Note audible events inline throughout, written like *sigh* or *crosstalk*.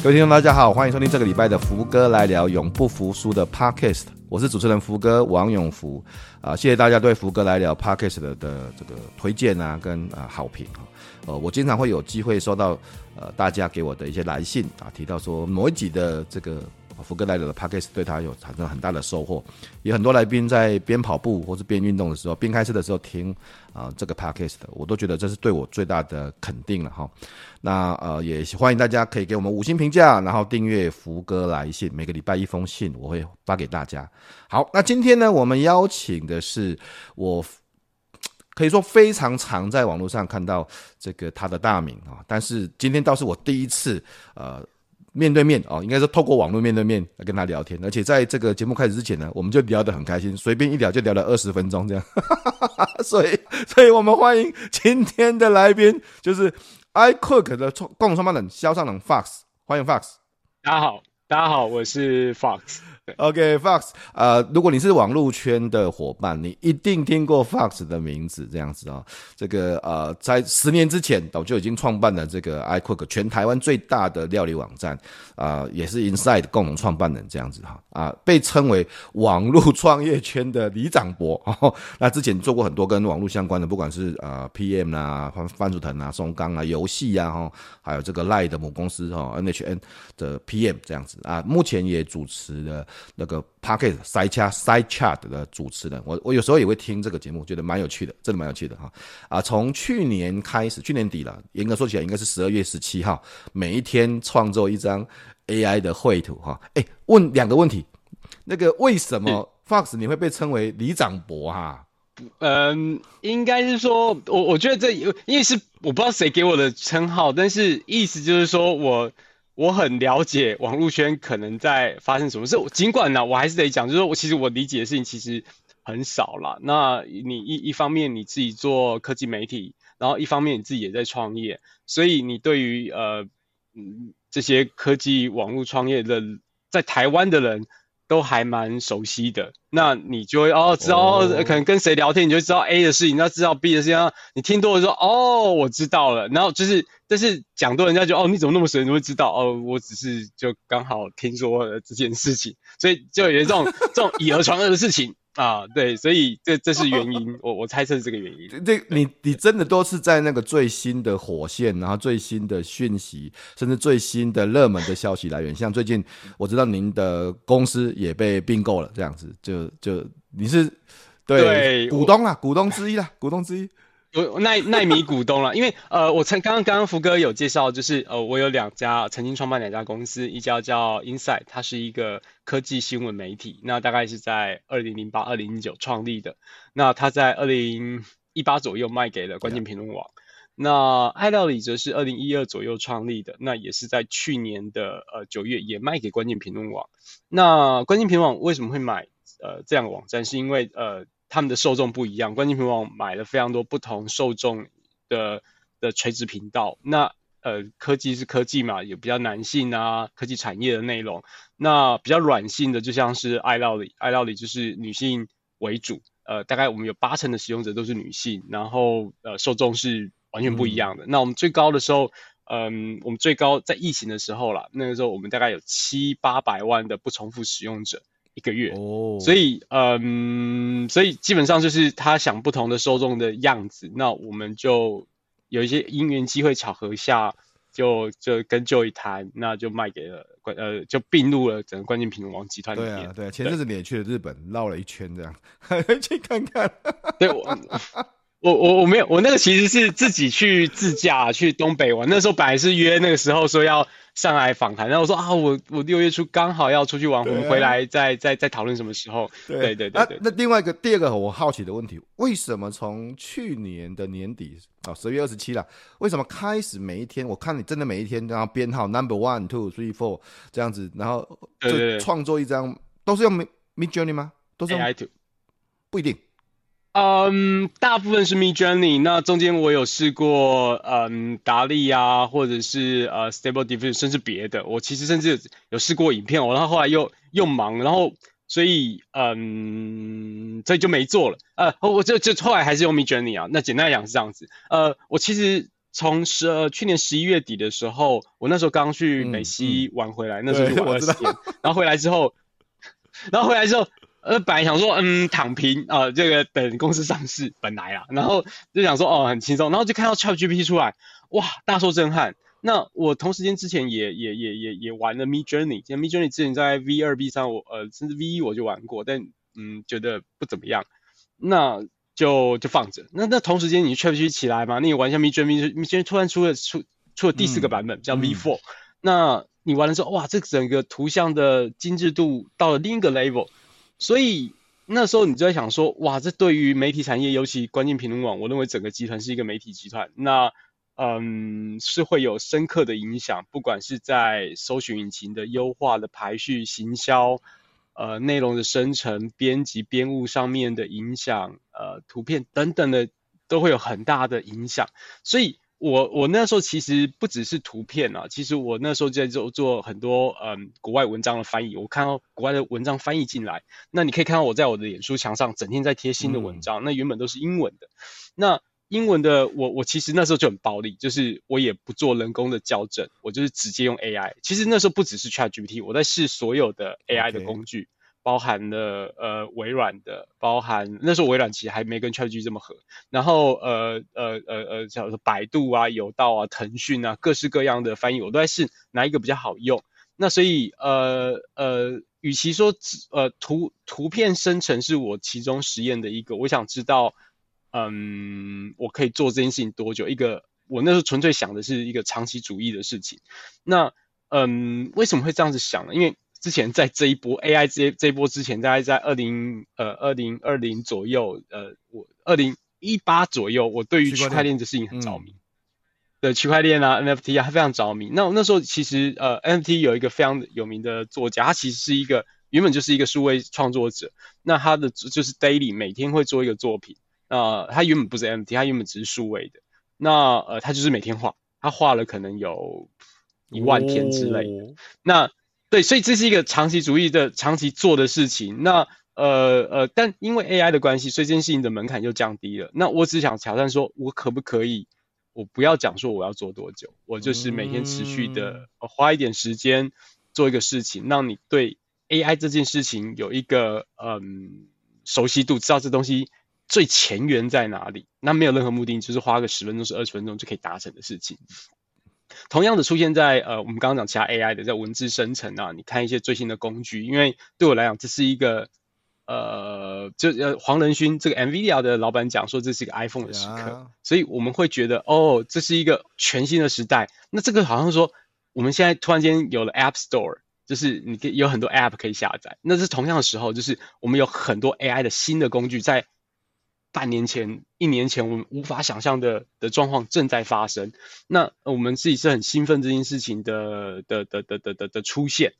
各位听众，大家好，欢迎收听这个礼拜的福哥来聊永不服输的 Podcast。我是主持人福哥王永福啊，谢谢大家对福哥来聊 Podcast 的的这个推荐啊，跟啊好评啊。呃，我经常会有机会收到呃大家给我的一些来信啊，提到说某一集的这个。福哥来了的 Podcast 对他有产生很大的收获，有很多来宾在边跑步或是边运动的时候，边开车的时候听啊、这个 Podcast，我都觉得这是对我最大的肯定了哈。那呃也欢迎大家可以给我们五星评价，然后订阅福哥来信，每个礼拜一封信我会发给大家。好，那今天呢，我们邀请的是我可以说非常常在网络上看到这个他的大名啊，但是今天倒是我第一次呃。面对面哦，应该是透过网络面对面来跟他聊天，而且在这个节目开始之前呢，我们就聊得很开心，随便一聊就聊了二十分钟这样，*laughs* 所以，所以我们欢迎今天的来宾，就是 iQuick 的创共同创办人肖尚龙 Fox，欢迎 Fox，大家好，大家好，我是 Fox。OK，Fox，呃，如果你是网络圈的伙伴，你一定听过 Fox 的名字，这样子啊、哦。这个呃，在十年之前，早就已经创办了这个 iCook 全台湾最大的料理网站啊、也是 Inside 共同创办人这样子哈啊，被称为网络创业圈的李长博。*laughs* 哦、那之前做过很多跟网络相关的，不管是呃 PM 啊、番番薯藤啊、松冈啊、游戏啊，哈，还有这个 Lie 的母公司哈、哦、NHN 的 PM 这样子啊，目前也主持了。那个 Podcast Side Side Chat 的主持人，我我有时候也会听这个节目，觉得蛮有趣的，真的蛮有趣的哈啊！从去年开始，去年底了，严格说起来应该是十二月十七号，每一天创作一张 AI 的绘图哈。哎，问两个问题，那个为什么 Fox 你会被称为李长博哈？嗯，应该是说，我我觉得这因为是我不知道谁给我的称号，但是意思就是说我。我很了解网络圈可能在发生什么事，尽管呢，我还是得讲，就是我其实我理解的事情其实很少啦。那你一一方面你自己做科技媒体，然后一方面你自己也在创业，所以你对于呃嗯这些科技网络创业的在台湾的人都还蛮熟悉的。那你就会哦知道哦，可能跟谁聊天你就知道 A 的事情，你要知道 B 的事情，你听多了说哦我知道了，然后就是。但是讲多人家就哦，你怎么那么神？你会知道哦？我只是就刚好听说了这件事情，所以就有这种这种以讹传讹的事情啊。对，所以这这是原因，我我猜测是这个原因。这你你真的都是在那个最新的火线，然后最新的讯息，甚至最新的热门的消息来源。像最近我知道您的公司也被并购了，这样子就就你是对，对股东啦，股东之一啦，股东之一。我奈奈米股东了，因为呃，我曾刚刚刚刚福哥有介绍，就是呃，我有两家曾经创办两家公司，一家叫 Inside，它是一个科技新闻媒体，那大概是在二零零八、二零零九创立的，那它在二零一八左右卖给了关键评论网。Yeah. 那爱料理则是二零一二左右创立的，那也是在去年的呃九月也卖给关键评论网。那关键评论网为什么会买呃这样的网站？是因为呃。他们的受众不一样，关键评论网买了非常多不同受众的的垂直频道。那呃，科技是科技嘛，有比较男性啊，科技产业的内容。那比较软性的，就像是爱料理，爱料理就是女性为主。呃，大概我们有八成的使用者都是女性，然后呃，受众是完全不一样的。嗯、那我们最高的时候，嗯、呃，我们最高在疫情的时候啦，那个时候我们大概有七八百万的不重复使用者。一个月哦，所以嗯，所以基本上就是他想不同的受众的样子，那我们就有一些因缘机会巧合下，就就跟 Joy 谈，那就卖给了关呃，就并入了整个关键评论网集团里面。对啊，对啊，前阵子你也去了日本绕了一圈，这样 *laughs* 去看看。对我我我我没有，我那个其实是自己去自驾去东北玩，那时候本来是约那个时候说要。上来访谈，然后我说啊，我我六月初刚好要出去玩，啊、我们回来再再再讨论什么时候。对对对对，对、啊。那另外一个第二个我好奇的问题，为什么从去年的年底啊十月二十七了，为什么开始每一天我看你真的每一天然后编号 number one two three four 这样子，然后就创作一张都是用 Midjourney 吗？都是用 AI to 不一定。嗯，大部分是 Midjourney，那中间我有试过，嗯，达利啊，或者是呃 Stable Diffusion，甚至别的。我其实甚至有试过影片，我然后后来又又忙，然后所以嗯，所以就没做了。呃，我就就后来还是用 Midjourney 啊。那简单来讲是这样子。呃，我其实从十呃去年十一月底的时候，我那时候刚去美西玩回来，嗯嗯、那时候就玩了十天，然后回来之后，*laughs* 然后回来之后。呃，本来想说，嗯，躺平啊、呃，这个等公司上市，本来啦，然后就想说，哦，很轻松，然后就看到 ChatGPT 出来，哇，大受震撼。那我同时间之前也也也也也玩了 Midjourney，像 Midjourney 之前在 V 二 V 三，我呃甚至 V 一我就玩过，但嗯觉得不怎么样，那就就放着。那那同时间你 ChatGPT 起来嘛，那你玩一下 Midjourney，Midjourney 突然出了出出了第四个版本，嗯、叫 V four，、嗯、那你玩的时候，哇，这整个图像的精致度到了另一个 level。所以那时候你就在想说，哇，这对于媒体产业，尤其关键评论网，我认为整个集团是一个媒体集团，那嗯是会有深刻的影响，不管是在搜寻引擎的优化的排序、行销，呃，内容的生成、编辑、编务上面的影响，呃，图片等等的，都会有很大的影响，所以。我我那时候其实不只是图片啊，其实我那时候在做做很多嗯国外文章的翻译。我看到国外的文章翻译进来，那你可以看到我在我的脸书墙上整天在贴新的文章，嗯、那原本都是英文的。那英文的我我其实那时候就很暴力，就是我也不做人工的校正，我就是直接用 AI。其实那时候不只是 ChatGPT，我在试所有的 AI 的工具。包含了呃微软的，包含那时候微软其实还没跟 ChatGPT 这么合，然后呃呃呃呃，叫做百度啊、有道啊、腾讯啊，各式各样的翻译我都在试哪一个比较好用。那所以呃呃，与其说呃图图片生成是我其中实验的一个，我想知道嗯我可以做这件事情多久？一个我那时候纯粹想的是一个长期主义的事情。那嗯为什么会这样子想呢？因为之前在这一波 AI 这这一波之前，大概在二零呃二零二零左右，呃我二零一八左右，我对于区块链的事情很着迷。对区块链啊 NFT 啊，他非常着迷。那我那时候其实呃 NFT 有一个非常有名的作家，他其实是一个原本就是一个数位创作者。那他的就是 daily 每天会做一个作品。那他原本不是 NFT，他原本只是数位的。那呃他就是每天画，他画了可能有一万天之类的。哦、那对，所以这是一个长期主义的、长期做的事情。那呃呃，但因为 AI 的关系，所以这件事情的门槛就降低了。那我只想挑战说，我可不可以？我不要讲说我要做多久，我就是每天持续的花一点时间做一个事情，让你对 AI 这件事情有一个嗯熟悉度，知道这东西最前缘在哪里。那没有任何目的，就是花个十分钟、是二十分钟就可以达成的事情。同样的出现在呃，我们刚刚讲其他 AI 的，在文字生成啊，你看一些最新的工具，因为对我来讲，这是一个呃，就呃黄仁勋这个 NVIDIA 的老板讲说，这是一个 iPhone 的时刻，啊、所以我们会觉得哦，这是一个全新的时代。那这个好像说，我们现在突然间有了 App Store，就是你可以有很多 App 可以下载。那是同样的时候，就是我们有很多 AI 的新的工具在。半年前、一年前，我们无法想象的的状况正在发生。那我们自己是很兴奋这件事情的的的的的的的出现。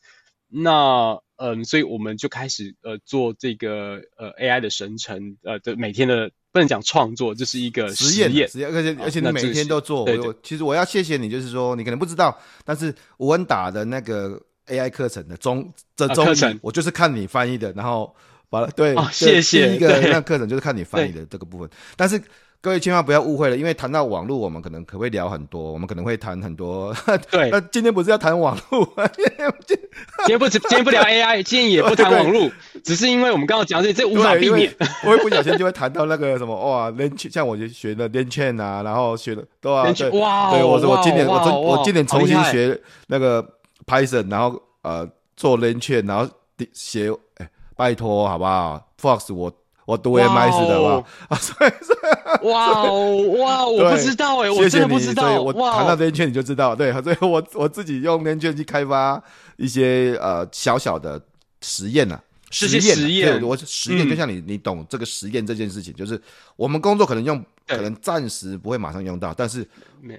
那嗯，所以我们就开始呃做这个呃 AI 的生成呃的每天的不能讲创作，这是一个实验实验，而且而且你每天都做。我其实我要谢谢你，就是说你可能不知道，但是吴恩达的那个 AI 课程的中这中程我就是看你翻译的，然后。好了，对，哦、谢谢。第一个那课程就是看你翻译的这个部分，但是各位千万不要误会了，因为谈到网络，我们可能可会聊很多，我们可能会谈很多。对，*laughs* 那今天不是要谈网络，*laughs* 今天不今天不聊 AI，今天也不谈网络，只是因为我们刚刚讲这这无法避免，*laughs* 我会不小心就会谈到那个什么哇，LangChain，像我就学的 LangChain 啊，然后学的对啊，对，哇，对我我今年我今我今年重新学那个 Python，然后呃做 LangChain，然后写哎。拜托，好不好？Fox，我我读 MIS 的，好不好？啊，*laughs* 所以是，哇哦，哇，我不知道哎，我真的不知道。我谈到 LangChain 你就知道，对，所以我我自己用 LangChain 去开发一些呃小小的实验呐，实验，实验，我实验就像你，嗯、你懂这个实验这件事情，就是我们工作可能用，可能暂时不会马上用到，但是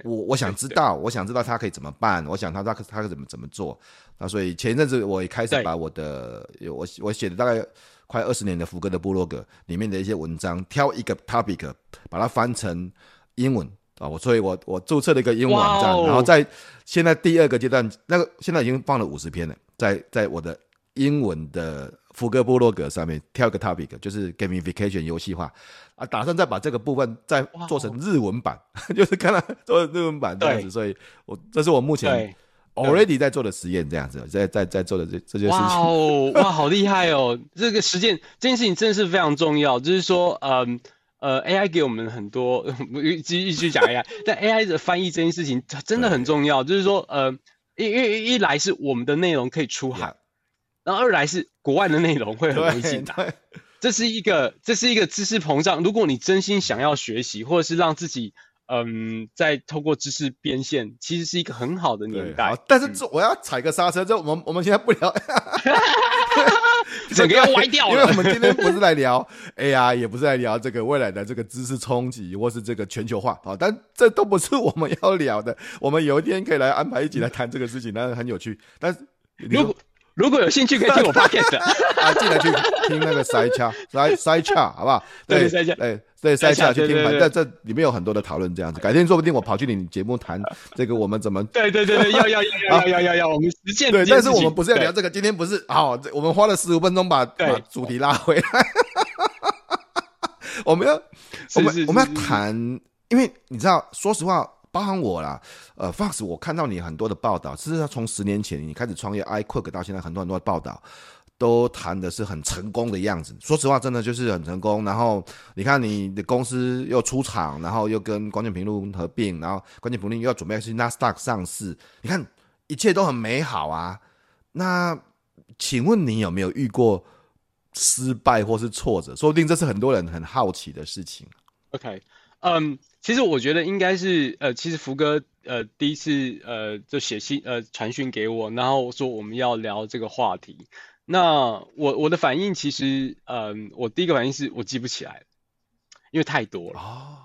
我我想知道，我想知道他可以怎么办，我想他他他怎么怎么做。那所以前一阵子我也开始把我的我我写的大概快二十年的福哥的部落格里面的一些文章，挑一个 topic 把它翻成英文。啊，我所以我，我我注册了一个英文网站，然后在现在第二个阶段，那个现在已经放了五十篇了，在在我的英文的福哥部落格上面挑一个 topic，就是 gamification 游戏化啊，打算再把这个部分再做成日文版，*laughs* 就是看到做日文版这样子，所以我这是我目前 already 在做的实验，这样子，在在在做的这这件事情。哇哦，*laughs* 哇，好厉害哦！这个实践这件事情真的是非常重要，就是说，嗯。呃，AI 给我们很多，*laughs* 继续讲 AI，但 AI 的翻译这件事情真的很重要。就是说，呃，一、一、一来是我们的内容可以出海，然后二来是国外的内容会很容易进来。这是一个，这是一个知识膨胀。如果你真心想要学习，或者是让自己，嗯，在透过知识变现，其实是一个很好的年代。但是这我要踩个刹车，这我们我们现在不聊。*laughs* *laughs* 整个要歪掉了，因为我们今天不是来聊 AI，也不是来聊这个未来的这个知识冲击，或是这个全球化啊，但这都不是我们要聊的。我们有一天可以来安排一起来谈这个事情，那很有趣。但是如果如果有兴趣，可以听我 podcast *laughs* 啊，进来去听那个 side chat，side side chat，好不好？对，side chat，哎，对，side chat 去听，但这里面有很多的讨论，这样子。改天说不定我跑去你节目谈这个，我们怎么？*laughs* *laughs* 对对对对，要要要要要要要，我们实践。对，但是我们不是要聊这个，今天不是好，我们花了十五分钟把把主题拉回来。我们要，我们我们要谈，因为你知道，说实话。包含我啦，呃，Fox，我看到你很多的报道，其实从十年前你开始创业，iQuick 到现在很多很多的报道，都谈的是很成功的样子。说实话，真的就是很成功。然后你看你的公司又出厂，然后又跟关键评论合并，然后关键评论又要准备去 NASDAQ 上市，你看一切都很美好啊。那请问你有没有遇过失败或是挫折？说不定这是很多人很好奇的事情。OK，嗯、其实我觉得应该是，呃，其实福哥，呃，第一次，呃，就写信，呃，传讯给我，然后说我们要聊这个话题。那我我的反应其实，嗯、呃，我第一个反应是我记不起来，因为太多了，哦、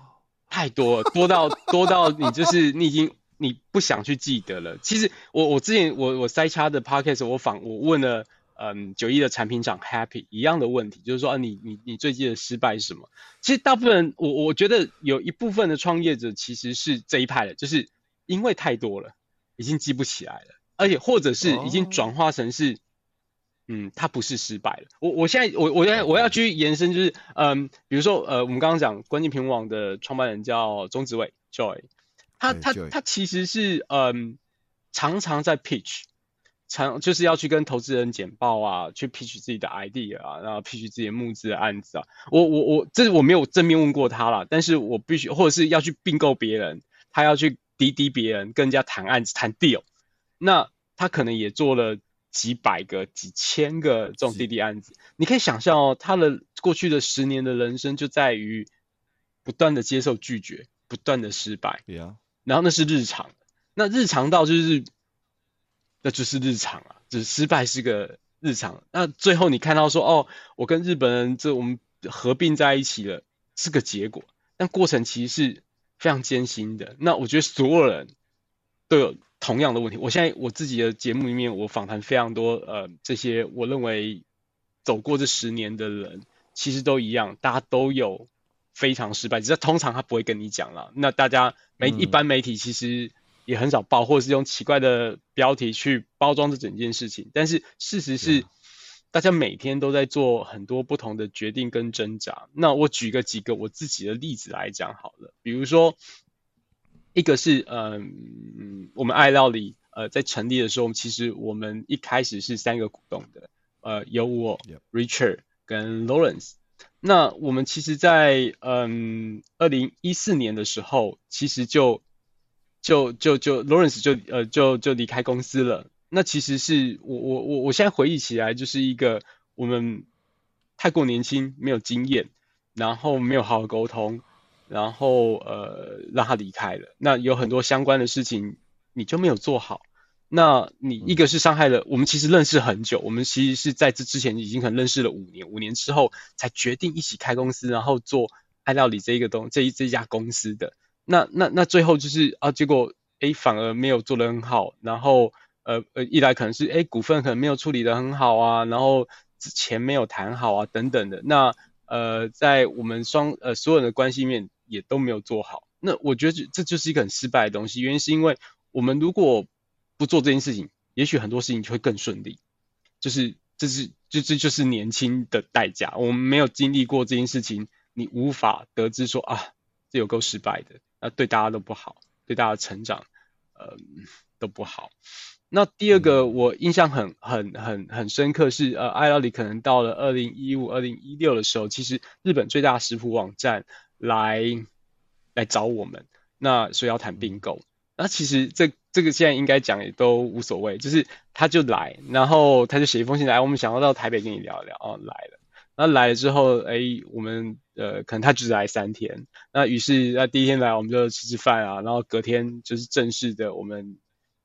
太多了，多到多到你就是你已经你不想去记得了。其实我我之前我我塞掐的 podcast 我访我问了。嗯，九一的产品长 Happy 一样的问题，就是说啊，你你你最近的失败是什么？其实大部分人，我我觉得有一部分的创业者其实是这一派的，就是因为太多了，已经记不起来了，而且或者是已经转化成是，oh. 嗯，他不是失败了。我我现在我我要我要去延伸，就是嗯，比如说呃，我们刚刚讲关键评论网的创办人叫钟子伟 Joy，他他他其实是嗯，常常在 pitch。常就是要去跟投资人简报啊，去 pitch 自己的 idea 啊，然后 pitch 自己的募资的案子啊。我我我，这是我没有正面问过他啦，但是我必须或者是要去并购别人，他要去滴滴别人，跟人家谈案子谈 deal。那他可能也做了几百个、几千个这种滴滴案子。你可以想象哦，他的过去的十年的人生就在于不断的接受拒绝，不断的失败。Yeah. 然后那是日常，那日常到就是。那就是日常啊，只是失败是个日常。那最后你看到说，哦，我跟日本人这我们合并在一起了，是个结果。但过程其实是非常艰辛的。那我觉得所有人都有同样的问题。我现在我自己的节目里面，我访谈非常多，呃，这些我认为走过这十年的人，其实都一样，大家都有非常失败，只是通常他不会跟你讲了。那大家媒一般媒体其实。也很少报，或者是用奇怪的标题去包装这整件事情。但是事实是，大家每天都在做很多不同的决定跟挣扎。那我举个几个我自己的例子来讲好了，比如说，一个是嗯，我们爱料理呃在成立的时候，其实我们一开始是三个股东的，呃，有我、Richard 跟 Lawrence。那我们其实在嗯二零一四年的时候，其实就就就就 Lawrence 就呃就就离开公司了。那其实是我我我我现在回忆起来，就是一个我们太过年轻，没有经验，然后没有好好沟通，然后呃让他离开了。那有很多相关的事情你就没有做好。那你一个是伤害了我们，其实认识很久，我们其实是在这之前已经可能认识了五年，五年之后才决定一起开公司，然后做爱料理这一个东这一这一家公司的。那那那最后就是啊，结果诶反而没有做得很好，然后呃呃一来可能是诶股份可能没有处理得很好啊，然后钱没有谈好啊等等的。那呃在我们双呃所有人的关系面也都没有做好。那我觉得这就是一个很失败的东西，原因是因为我们如果不做这件事情，也许很多事情就会更顺利。就是这是就这就是年轻的代价。我们没有经历过这件事情，你无法得知说啊，这有够失败的，那对大家都不好，对大家的成长，呃，都不好。那第二个我印象很很很很深刻是，呃，爱料理可能到了二零一五、二零一六的时候，其实日本最大食谱网站来来找我们，那所以要谈并购。那其实这这个现在应该讲也都无所谓，就是他就来，然后他就写一封信来，我们想要到台北跟你聊一聊，哦，来了，那来了之后，哎，我们呃可能他只来三天，那于是那第一天来我们就吃吃饭啊，然后隔天就是正式的，我们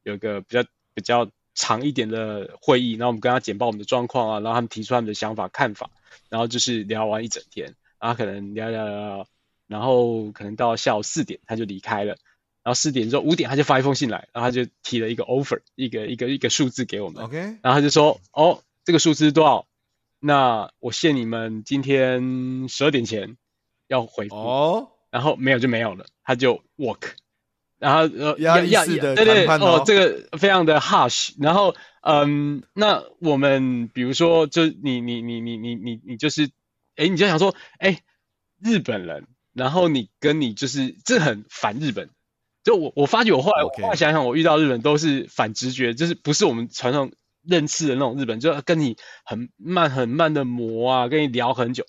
有个比较比较长一点的会议，然后我们跟他简报我们的状况啊，然后他们提出他们的想法看法，然后就是聊完一整天，然后可能聊聊聊，然后可能到下午四点他就离开了。然后四点之后五点他就发一封信来，然后他就提了一个 offer，一个一个一个数字给我们。OK，然后他就说：“哦，这个数字是多少？那我限你们今天十二点前要回复。”哦，然后没有就没有了，他就 walk。然后呃，压力式的对对哦，哦，这个非常的 harsh。然后嗯，那我们比如说，就你你你你你你你就是，哎，你就想说，哎，日本人，然后你跟你就是这很反日本。就我我发觉我后来.我后来想想，我遇到日本都是反直觉，就是不是我们传统认识的那种日本，就跟你很慢很慢的磨啊，跟你聊很久。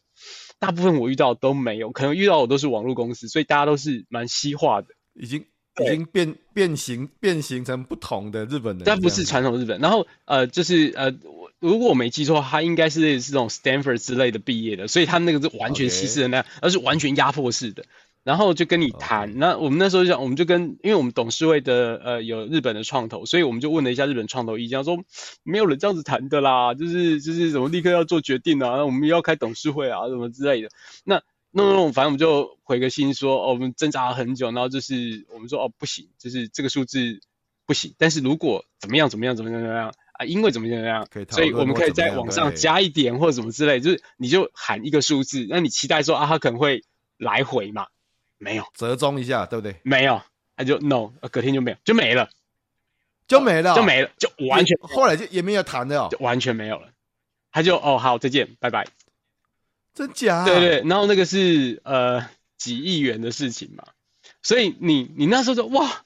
大部分我遇到都没有，可能遇到我都是网络公司，所以大家都是蛮西化的，已经已经变变形变形成不同的日本人。但不是传统日本。然后呃，就是呃，如果我没记错，他应该是是这种 Stanford 之类的毕业的，所以他那个是完全西式的那样.而是完全压迫式的。然后就跟你谈，那我们那时候就讲，我们就跟，因为我们董事会的呃有日本的创投，所以我们就问了一下日本创投意见，说没有人这样子谈的啦，就是就是怎么立刻要做决定啊，那我们要开董事会啊，什么之类的。那那那反正我们就回个信说，哦，我们挣扎了很久，然后就是我们说哦不行，就是这个数字不行，但是如果怎么样怎么样怎么样怎么样啊，因为怎么样怎么样，所以我们可以在网上加一点或者什么之类，就是你就喊一个数字，那你期待说啊，他可能会来回嘛。没有折中一下，对不对？没有，他就 no，隔天就没有，就没了，就没了，就没了，就完全后来就也没有谈的哦，就完全没有了。他就哦好，再见，拜拜。真假？对对，然后那个是呃几亿元的事情嘛，所以你你那时候就哇，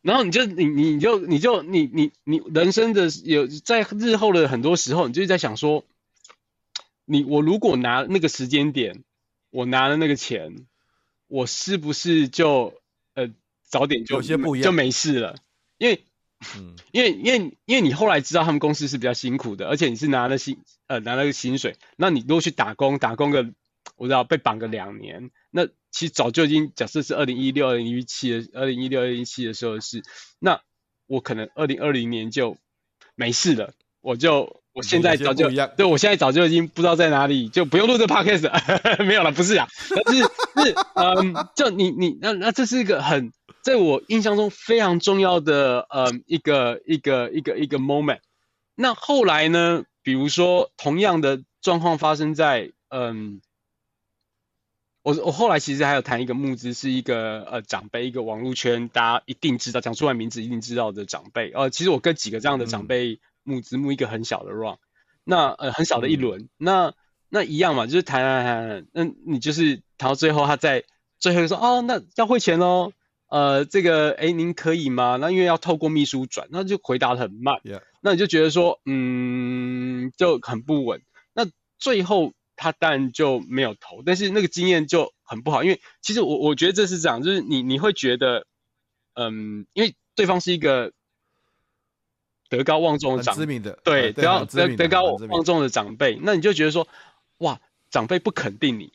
然后你就你你就你就你你你人生的有在日后的很多时候，你就在想说，你我如果拿那个时间点，我拿了那个钱。我是不是就呃早点就就没事了？因为，嗯，因为因为因为你后来知道他们公司是比较辛苦的，而且你是拿了薪呃拿了个薪水，那你如果去打工打工个我知道被绑个两年，那其实早就已经假设是二零一六二零一七的二零一六二零一七的时候是，那我可能二零二零年就没事了，我就。我现在早就对，我现在早就已经不知道在哪里，就不用录这 podcast 了。*laughs* 没有了，不是啊，是是嗯，就你你那那这是一个很在我印象中非常重要的嗯一个一个一个一个 moment。那后来呢，比如说同样的状况发生在嗯，我我后来其实还有谈一个募资，是一个呃长辈，一个网络圈大家一定知道，讲出来名字一定知道的长辈。呃，其实我跟几个这样的长辈。嗯募资募一个很小的 round，那呃很小的一轮，嗯、那那一样嘛，就是谈谈谈，那你就是谈到最后，他在最后说哦，那要汇钱喽，呃，这个哎您可以吗？那因为要透过秘书转，那就回答得很慢.那你就觉得说嗯就很不稳，那最后他当然就没有投，但是那个经验就很不好，因为其实我我觉得这是这样，就是你你会觉得嗯，因为对方是一个。德高望重的长辈，对，德高德德高望重的长辈，那你就觉得说，哇，长辈不肯定你，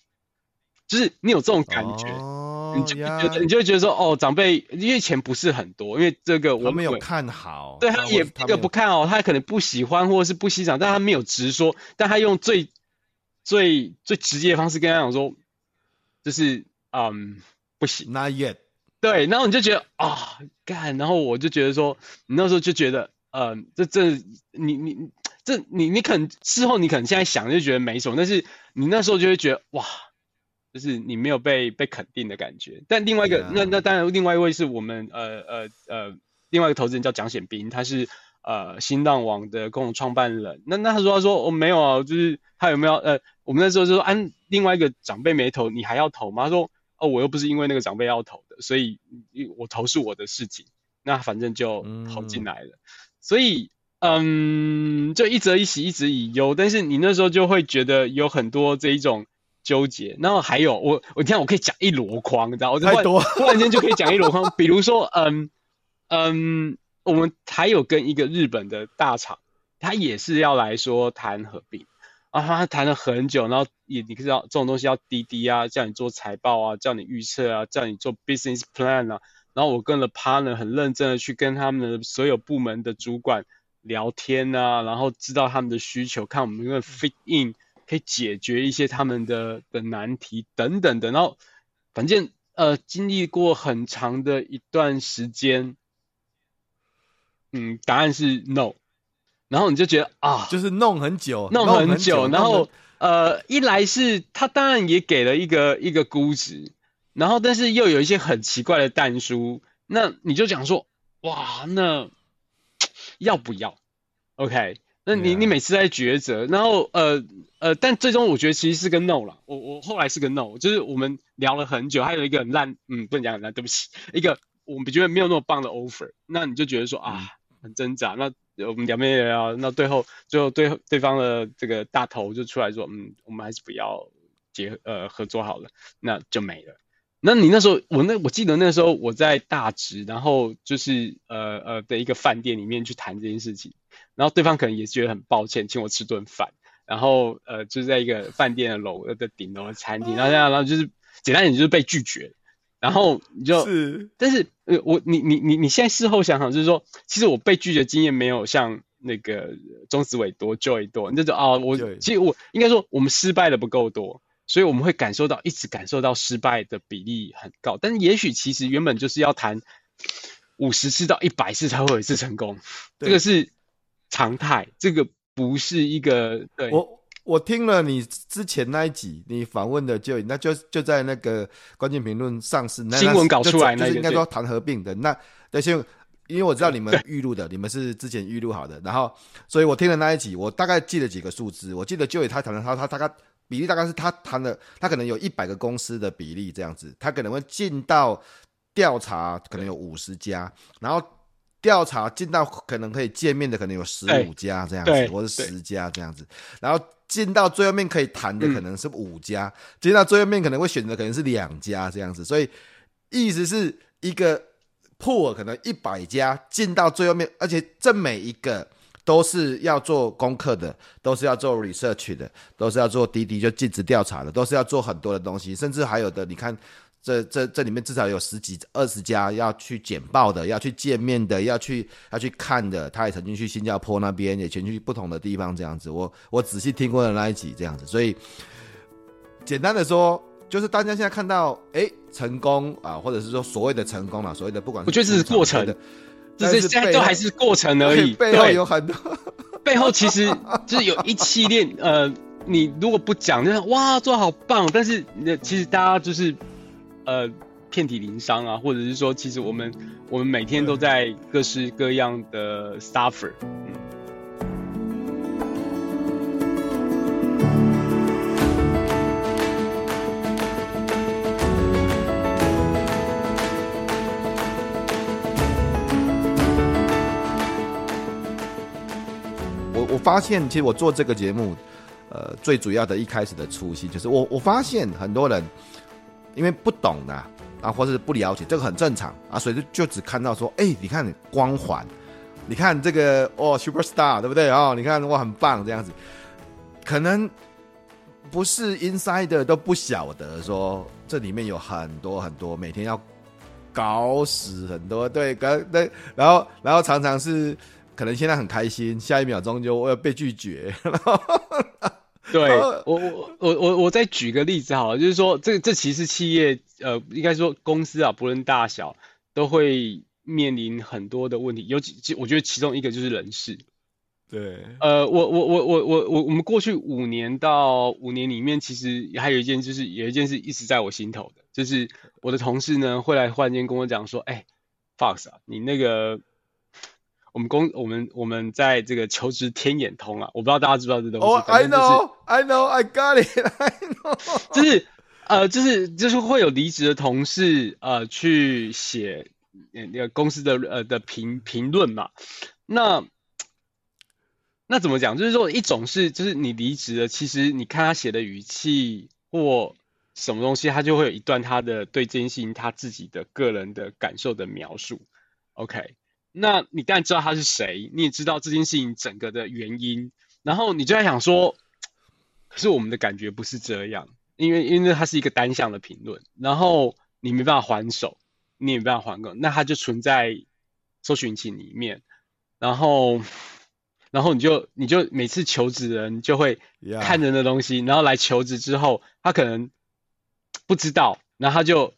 就是你有这种感觉，哦、你就觉得你就会觉得说，哦，长辈因为钱不是很多，因为这个我没有看好，对他也这个不看哦，他可能不喜欢或者是不欣赏，但他没有直说，但他用最最最直接的方式跟他讲说，就是嗯不行，Not yet。对，然后你就觉得啊干，然后我就觉得说，你那时候就觉得，嗯，这这你你这你你可能事后你可能现在想就觉得没什么，但是你那时候就会觉得哇。就是你没有被被肯定的感觉，但另外一个，Yeah. 那那当然，另外一位是我们呃呃呃，另外一个投资人叫蒋显斌，他是呃新浪网的共同创办人。那那他说他说我、哦、没有啊，就是他有没有呃，我们那时候就说，按、啊、另外一个长辈没投，你还要投吗？他说哦，我又不是因为那个长辈要投的，所以我投是我的事情，那反正就投进来了。嗯、所以嗯，就一则一喜，一则以忧，但是你那时候就会觉得有很多这一种。纠结，然后还有我，我听我可以讲一箩筐，你知道，我太多，*laughs* 突然间就可以讲一箩筐。比如说，嗯嗯，我们还有跟一个日本的大厂，他也是要来说谈合并啊，他谈了很久，然后也你知道这种东西要滴滴啊，叫你做财报啊，叫你预测啊，叫你做 business plan 啊，然后我跟了 partner 很认真的去跟他们的所有部门的主管聊天啊，然后知道他们的需求，看我们能不能 fit in。可以解决一些他们的的难题等等的，然后反正呃经历过很长的一段时间，嗯，答案是 no，然后你就觉得啊，就是弄很久，弄很久，然后呃一来是他当然也给了一个一个估值，然后但是又有一些很奇怪的蛋书，那你就讲说哇，那要不要？OK。那你你每次在抉择，然后呃呃，但最终我觉得其实是个 no 了。我我后来是个 no，就是我们聊了很久，还有一个很烂，嗯，不能讲很烂，对不起，*laughs* 一个我们觉得没有那么棒的 offer。那你就觉得说啊，很挣扎。那我们两边也聊，那最后最后对对方的这个大头就出来说，嗯，我们还是不要结呃合作好了，那就没了。那你那时候我那我记得那时候我在大直，然后就是呃呃的一个饭店里面去谈这件事情。然后对方可能也觉得很抱歉，请我吃顿饭。然后呃，就是在一个饭店的楼的顶楼的餐厅，然后这样，然后就是简单点就是被拒绝。然后你就，是但是呃，我你你你你现在事后想想，就是说，其实我被拒绝经验没有像那个钟子伟多，Joy 多。你就说啊，我其实我应该说我们失败的不够多，所以我们会感受到一直感受到失败的比例很高。但是也许其实原本就是要谈五十次到一百次才会有一次成功，这个是。常态，这个不是一个对。我我听了你之前那一集，你访问的就那就就在那个关键评论上市那新闻搞出来那个，就是应该说谈合并的那那些，因为我知道你们预录的，你们是之前预录好的，然后所以我听了那一集，我大概记了几个数字，我记得就以他谈的他他大概比例大概是他谈的，他可能有一百个公司的比例这样子，他可能会进到调查可能有五十家，然后。调查进到可能可以见面的可能有十五家这样子，或者十家这样子，然后进到最后面可以谈的可能是五家，进、嗯、到最后面可能会选择可能是两家这样子，所以意思是一个 pool 可能一百家进到最后面，而且这每一个都是要做功课的，都是要做 research 的，都是要做滴滴就尽职调查的，都是要做很多的东西，甚至还有的你看。这这这里面至少有十几二十家要去简报的，要去见面的，要去要去看的。他也曾经去新加坡那边，也前去不同的地方这样子。我我仔细听过的那一集这样子，所以简单的说，就是大家现在看到哎成功啊，或者是说所谓的成功了，所谓的不管是，我觉得这是过程，这是现在都还是过程而已，背后有很多，*laughs* 背后其实就是有一系列呃，你如果不讲，就是哇做好棒，但是那其实大家就是。呃，遍体鳞伤啊，或者是说，其实我们我们每天都在各式各样的 suffer。嗯，发现，其实我做这个节目，呃，最主要的一开始的初心就是我我发现很多人。因为不懂的啊，或是不了解，这个很正常啊，所以就就只看到说，哎，你看光环，你看这个哦，superstar，对不对哦？你看哇，很棒这样子，可能不是 insider 都不晓得说，这里面有很多很多，每天要搞死很多，对，搞对，然后然后常常是可能现在很开心，下一秒钟就我要被拒绝。*laughs* 对我我我我我再举个例子好了，就是说这这其实企业呃应该说公司啊，不论大小都会面临很多的问题，尤其我觉得其中一个就是人事。对，呃，我我我我我我我们过去五年到五年里面，其实还有一件就是有一件事一直在我心头的，就是我的同事呢会来忽然间跟我讲说，哎，Fox 啊，你那个我们公我们我们在这个求职天眼通啊，我不知道大家知不知道这东西。哦，I know，I know，I got it，I know。*laughs* 就是呃，就是就是会有离职的同事呃去写那个公司的呃的评评论嘛，那。那怎么讲？就是说，一种是就是你离职了，其实你看他写的语气或什么东西，他就会有一段他的对这件事情他自己的个人的感受的描述。OK，那你当然知道他是谁，你也知道这件事情整个的原因，然后你就在想说，可是我们的感觉不是这样，因为因为它是一个单向的评论，然后你没办法还手，你也没办法还个，那它就存在搜寻引擎里面，然后。然后你就你就每次求职人就会看人的东西.然后来求职之后，他可能不知道，然后他就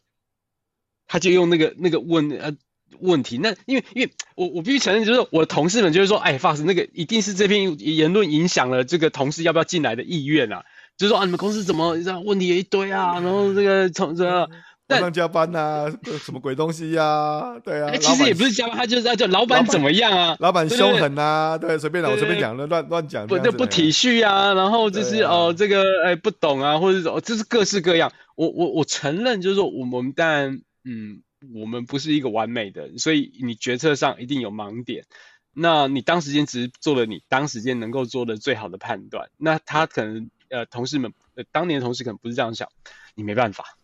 他就用那个那个问呃问题，那因为因为我我必须承认，就是我的同事们就是说，哎，Fox 那个一定是这篇言论影响了这个同事要不要进来的意愿啊，就是说啊，你们公司怎么这样问题有一堆啊，然后这个从这。晚上加班呐、啊，*laughs* 什么鬼东西呀、啊？对啊，其实也不是加班，他就是在叫老板怎么样啊？老板凶狠啊，对，随便讲，我随便讲的，乱乱讲，不就不体恤啊？然后就是哦、呃，这个哎不懂啊，或者说这是各式各样。我我我承认，就是说我们但嗯，我们不是一个完美的，所以你决策上一定有盲点。那你当时间只是做了你当时间能够做的最好的判断。那他可能呃，同事们呃，当年的同事可能不是这样想，你没办法。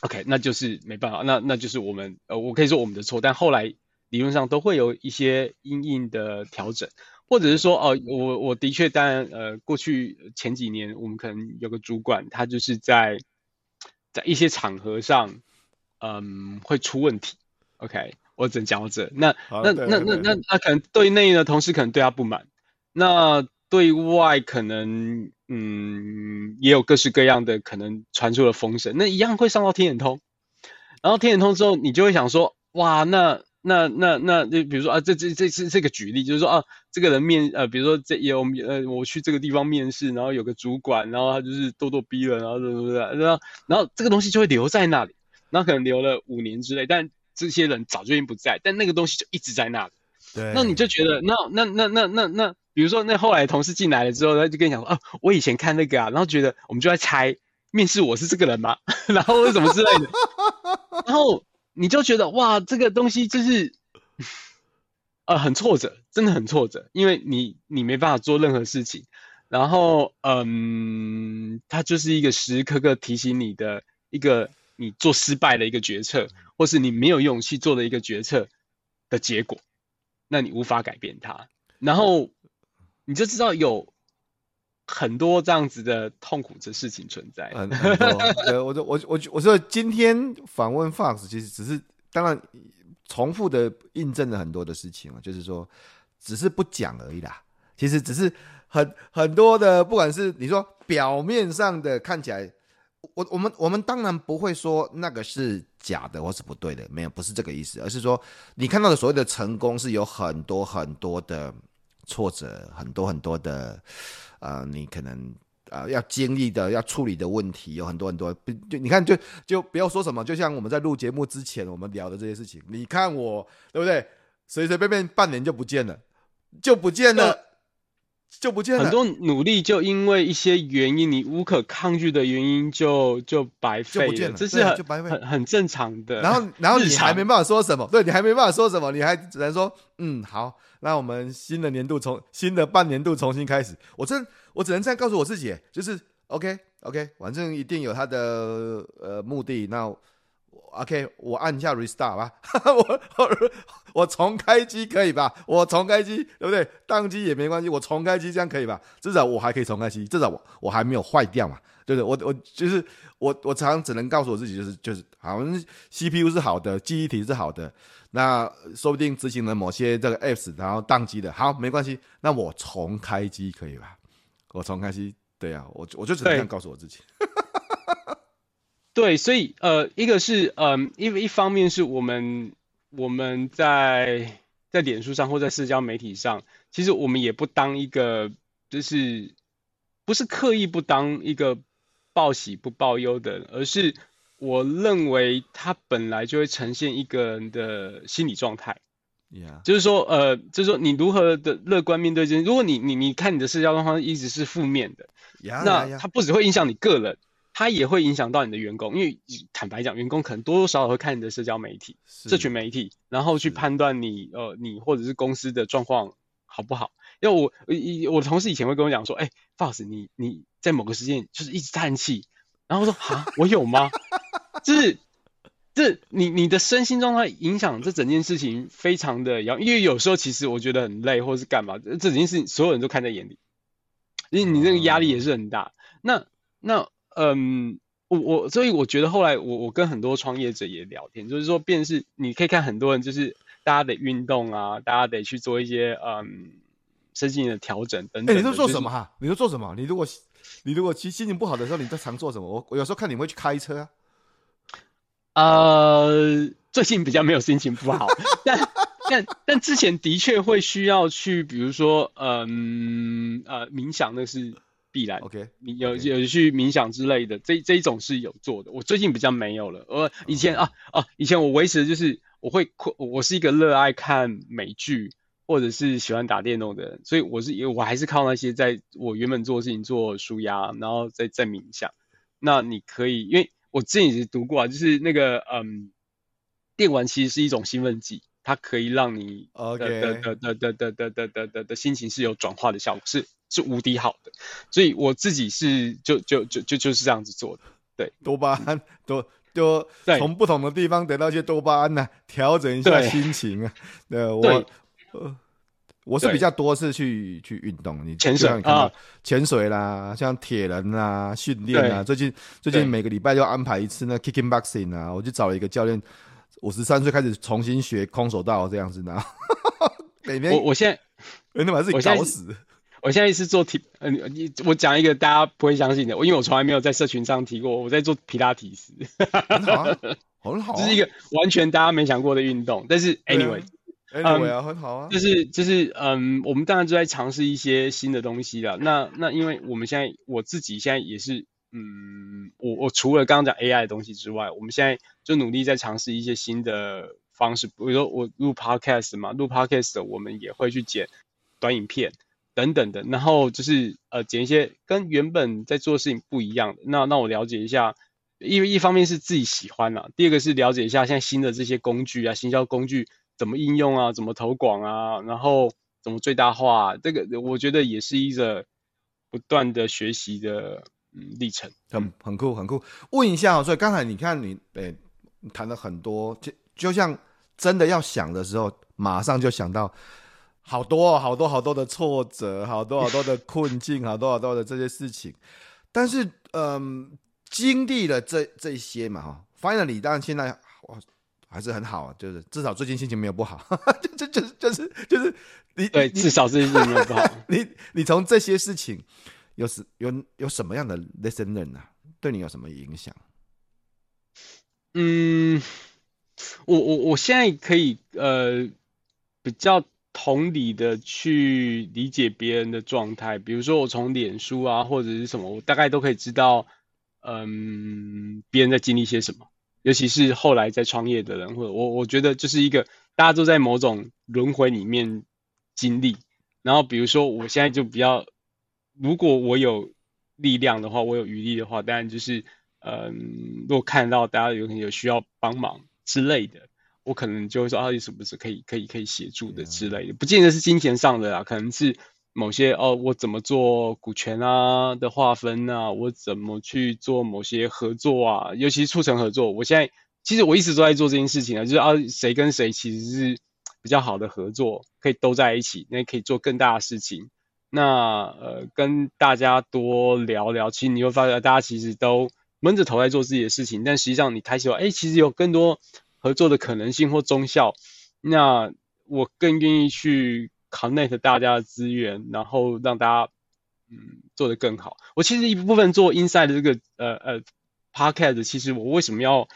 OK，那就是没办法，那那就是我们呃，我可以说我们的错，但后来理论上都会有一些因应的调整，或者是说哦、我我的确，当然呃，过去前几年我们可能有个主管，他就是在在一些场合上，嗯，会出问题。OK，我只能讲到这。那那那那那那可能对内的同事可能对他不满，那对外可能。嗯，也有各式各样的可能传出了风声，那一样会上到天眼通，然后天眼通之后，你就会想说，哇，那那那那，就比如说啊，这这这是这个举例，就是说啊，这个人面呃，比如说这有呃，我去这个地方面试，然后有个主管，然后他就是咄咄逼人，然后怎么怎么然后然后这个东西就会留在那里，然后可能留了五年之类，但这些人早就已经不在，但那个东西就一直在那里，对，那你就觉得，那那那那那那。那那比如说，那后来同事进来了之后，他就跟你讲说：“啊，我以前看那个啊，然后觉得我们就在猜面试我是这个人吗？*laughs* 然后为什么之类的？然后你就觉得哇，这个东西就是，呃，很挫折，真的很挫折，因为你你没办法做任何事情。然后，嗯，它就是一个时时刻刻提醒你的一个你做失败的一个决策，或是你没有勇气做的一个决策的结果，那你无法改变它。然后。你就知道有很多这样子的痛苦的事情存在。很很多，对，我我我我说今天访问 Fox 其实只是当然重复的印证了很多的事情嘛，就是说只是不讲而已啦。其实只是很很多的，不管是你说表面上的看起来，我我们我们当然不会说那个是假的或是不对的，没有，不是这个意思，而是说你看到的所谓的成功是有很多很多的。挫折很多很多的，呃，你可能啊、要经历的、要处理的问题有很多很多。就你看，就就不要说什么，就像我们在录节目之前我们聊的这些事情，你看我对不对？随随便便半年就不见了，就不见了，就不见了。很多努力就因为一些原因，你无可抗拒的原因就就白费了，就不见了，这是很就白费很很正常的。然后然后你还没办法说什么，对，你还没办法说什么，你还只能说嗯好。那我们新的年度从新的半年度重新开始，我真我只能这样告诉我自己，就是 OK OK，反正一定有他的呃目的。那 OK，我按一下 restart 吧，*laughs* 我我我重开机可以吧？我重开机对不对？宕机也没关系，我重开机这样可以吧？至少我还可以重开机，至少我我还没有坏掉嘛，对不对？我我就是我我常常只能告诉我自己，就是就是好像 CPU 是好的，记忆体是好的，那说不定执行了某些这个 apps，然后宕机的，好没关系，那我重开机可以吧？我重开机，对啊，我我就只能这样告诉我自己。对，所以呃，一个是嗯，因、为一方面是我们我们在在脸书上或在社交媒体上，其实我们也不当一个，就是不是刻意不当一个报喜不报忧的人，而是我认为他本来就会呈现一个人的心理状态。Yeah. 就是说呃，就是说你如何的乐观面对这些，如果你你你看你的社交状况一直是负面的，yeah, 那它不只会影响你个人。它也会影响到你的员工，因为坦白讲，员工可能多多少少会看你的社交媒体、社群媒体，然后去判断你呃你或者是公司的状况好不好。因为我我我同事以前会跟我讲说，哎、欸，Fox，你你在某个时间就是一直叹气，然后说啊，我有吗？就是这你你的身心状态影响这整件事情非常的要，因为有时候其实我觉得很累或者是干嘛，这整件事情所有人都看在眼里，因为你那个压力也是很大。那那。嗯，我我所以我觉得后来我我跟很多创业者也聊天，就是说，便是你可以看很多人，就是大家得运动啊，大家得去做一些嗯身心的调整等等。哎、欸，你都做什么哈？就是、你都做什么？你如果你如果其实心情不好的时候，你在常做什么？我我有时候看你会去开车啊。呃，最近比较没有心情不好，但但但之前的确会需要去，比如说嗯呃冥想，那是。必然，OK，你有.有去冥想之类的，这这一种是有做的。我最近比较没有了。我以前.啊啊，以前我维持的就是我会，我是一个热爱看美剧或者是喜欢打电动的人，所以我是我还是靠那些在我原本做的事情做舒压，然后再再冥想。那你可以，因为我之前也读过啊，就是那个嗯，电玩其实是一种兴奋剂，它可以让你的的的的的的的的的心情是有转化的效果，是。是无敌好的，所以我自己是就就就就就是这样子做的。对，多巴胺多就从不同的地方得到一些多巴胺呢、啊，调整一下心情啊。对，我呃我是比较多是去去运动，你潜水啊，潜水啦，像铁人啊，训练啊。最近最近每个礼拜就安排一次那 kicking boxing 啊，我就找了一个教练，五十三岁开始重新学空手道这样子呢。*laughs* 每天我我现在每天把自己搞死。我现在是做提，嗯、呃，你我讲一个大家不会相信的，我因为我从来没有在社群上提过，我在做皮拉提斯，*laughs* 很好啊，很好、啊，这是一个完全大家没想过的运动。但是 anyway，anyway 啊，anyway 啊嗯、很好啊，就是就是嗯，我们当然就在尝试一些新的东西了。那那因为我们现在我自己现在也是，嗯，我我除了刚刚讲 AI 的东西之外，我们现在就努力在尝试一些新的方式，比如说我录 podcast 嘛，录 podcast 我们也会去剪短影片。等等的，然后就是呃，剪一些跟原本在做的事情不一样的。那那我了解一下，因为一方面是自己喜欢啦，第二个是了解一下现在新的这些工具啊，行销工具怎么应用啊，怎么投广啊，然后怎么最大化啊，这个我觉得也是一个不断的学习的嗯历程，很很酷很酷。问一下，所以刚才你看你诶谈了很多，就就像真的要想的时候，马上就想到。好多好多好多的挫折，好多好多的困境，*laughs* 好多好多的这些事情。但是，嗯，经历了这这些嘛，哈，finally，当然现在哇还是很好，就是至少最近心情没有不好，就就就是就是就是你对，至少最近心情没有不好。*laughs* 你 *laughs* 你从这些事情有什有有什么样的 lesson learn 呢？对你有什么影响？嗯，我我我现在可以呃比较。同理的去理解别人的状态，比如说我从脸书啊或者是什么，我大概都可以知道，嗯，别人在经历些什么。尤其是后来在创业的人，或者我我觉得就是一个大家都在某种轮回里面经历。然后比如说我现在就比较，如果我有力量的话，我有余力的话，当然就是，嗯，如果看到大家有可能有需要帮忙之类的。我可能就会说啊，有什么是可以可以可以协助的之类的，不见得是金钱上的啦，可能是某些哦，我怎么做股权啊的划分啊，我怎么去做某些合作啊，尤其是促成合作。我现在其实我一直都在做这件事情啊，就是啊，谁跟谁其实是比较好的合作，可以都在一起，那可以做更大的事情。那呃，跟大家多聊聊，其实你会发现，大家其实都闷着头在做自己的事情，但实际上你抬起头，哎，其实有更多合作的可能性或综效。那我更愿意去 connect 大家的资源，然后让大家嗯做得更好。我其实一部分做 Inside 的这个呃呃 Podcast，其实我为什么要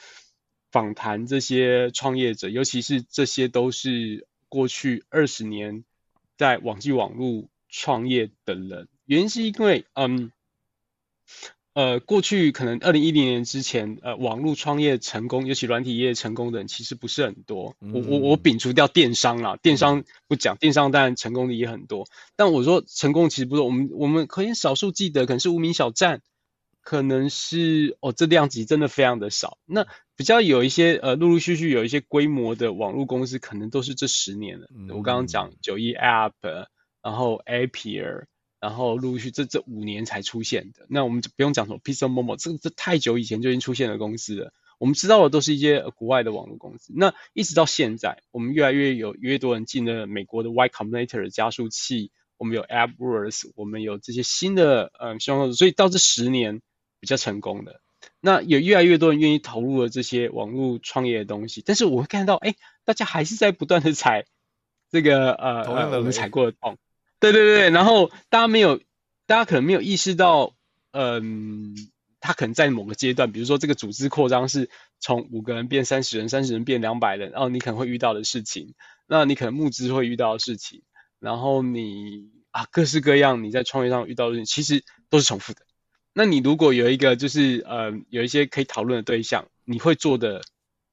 访谈这些创业者，尤其是这些都是过去二十年在网际网络创业的人，原因是因为嗯。呃，过去可能二零一零年之前，呃，网络创业成功，尤其软体业成功的人其实不是很多。嗯、我我我摒除掉电商啦，电商不讲，电商当然成功的也很多。但我说成功其实不是我们，我们可以少数记得，可能是无名小站，可能是哦，这量级真的非常的少。那比较有一些呃，陆陆续续有一些规模的网络公司，可能都是这十年了。嗯、我刚刚讲九一 App，然后 Appier。然后陆续这这五年才出现的，那我们就不用讲什么 Pizza Momo，这这太久以前就已经出现的公司了。我们知道的都是一些国外的网络公司。那一直到现在，我们越来越有越多人进了美国的 Y Combinator 的加速器，我们有 AppWorks，我们有这些新的嗯希望，所以到这十年比较成功的，那有越来越多人愿意投入了这些网络创业的东西。但是我会看到，哎，大家还是在不断的踩这个呃，同样的我们踩过的洞。对对对，然后大家没有，大家可能没有意识到，嗯，他可能在某个阶段，比如说这个组织扩张是从五个人变三十人，三十人变两百人，然后你可能会遇到的事情，那你可能募资会遇到的事情，然后你啊各式各样你在创业上遇到的事情，其实都是重复的。那你如果有一个就是呃有一些可以讨论的对象，你会做得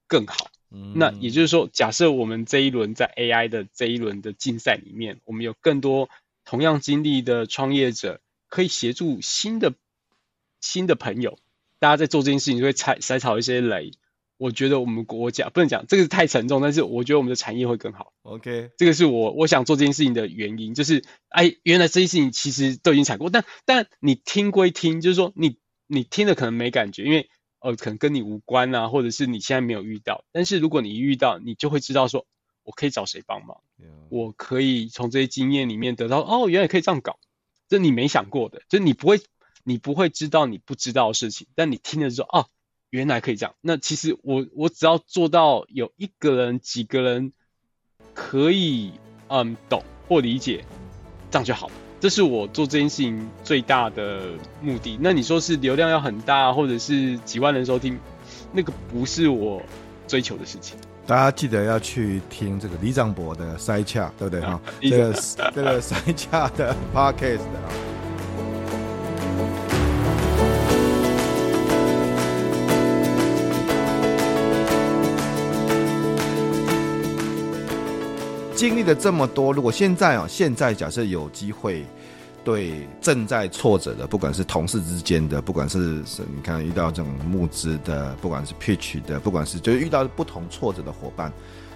更好。那也就是说，假设我们这一轮在 AI 的这一轮的竞赛里面，我们有更多同样经历的创业者，可以协助新的新的朋友，大家在做这件事情就会踩筛草一些雷。我觉得我们国家不能讲这个是太沉重，但是我觉得我们的产业会更好。OK，这个是我我想做这件事情的原因，就是哎，原来这件事情其实都已经踩过，但但你听归听，就是说你你听了可能没感觉，因为。呃，可能跟你无关啊，或者是你现在没有遇到，但是如果你一遇到，你就会知道说，我可以找谁帮忙.我可以从这些经验里面得到，哦，原来可以这样搞，这你没想过的，就你不会，你不会知道你不知道的事情，但你听了之后，哦，原来可以这样，那其实我我只要做到有一个人、几个人可以嗯懂或理解，这样就好了。这是我做这件事情最大的目的。那你说是流量要很大，或者是几万人收听，那个不是我追求的事情。大家记得要去听这个李长博的塞洽，对不对哈？*laughs* 这个这个塞洽的 podcast 啊。经历了这么多，如果现在啊，现在假设有机会，对正在挫折的，不管是同事之间的，不管是是你看遇到这种募资的，不管是 pitch 的，不管是就遇到不同挫折的伙伴，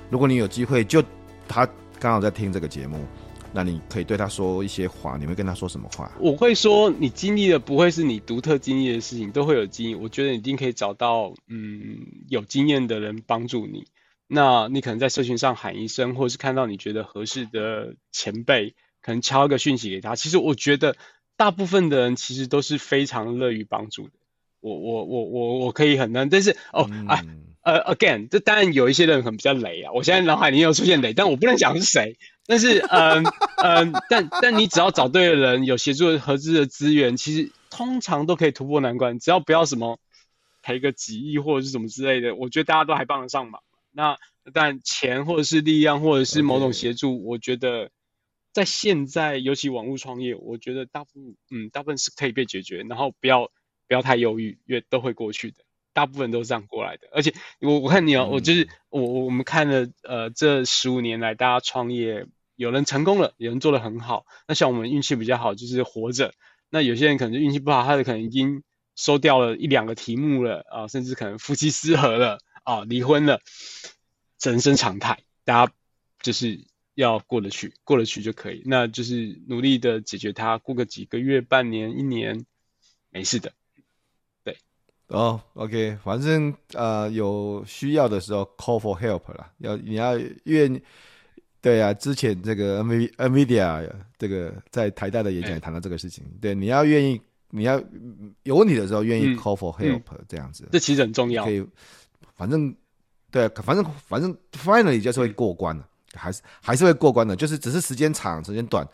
如果你有机会，就他刚好在听这个节目，那你可以对他说一些话，你会跟他说什么话？我会说，你经历的不会是你独特经历的事情，都会有经验。我觉得你一定可以找到嗯有经验的人帮助你。那你可能在社群上喊一声，或者是看到你觉得合适的前辈，可能敲一个讯息给他。其实我觉得大部分的人其实都是非常乐于帮助的。我我我我我可以很难，但是哦啊呃 again，这当然有一些人可能比较雷啊。我现在脑海里有出现雷，但我不能讲是谁。但是嗯嗯，但但你只要找对了人，有协助合资的资源，其实通常都可以突破难关。只要不要什么赔个几亿或者是什么之类的，我觉得大家都还帮得上忙。那但钱或者是力量或者是某种协助我觉得在现在尤其网络创业，我觉得大部分嗯大部分是可以被解决，然后不要不要太犹豫，也都会过去的，大部分都是这样过来的。而且我我看你哦，嗯、我就是我我们看了呃这十五年来大家创业，有人成功了，有人做得很好。那像我们运气比较好，就是活着。那有些人可能就运气不好，他的可能已经收掉了一两个题目了啊、呃，甚至可能夫妻失和了。啊，离婚了，人生常态，大家就是要过得去，过得去就可以。那就是努力的解决它，过个几个月、半年、一年，没事的。对，哦，OK，反正呃有需要的时候 call for help 啦，要你要愿对啊，之前这个 NVIDIA 这个在台大的演讲也谈到这个事情，对，你要愿意，你要有问题的时候愿意 call for help 这样子，这其实很重要。可以，反正对，反正反正 finally 就是会过关的，还是还是会过关的，就是只是时间长时间短。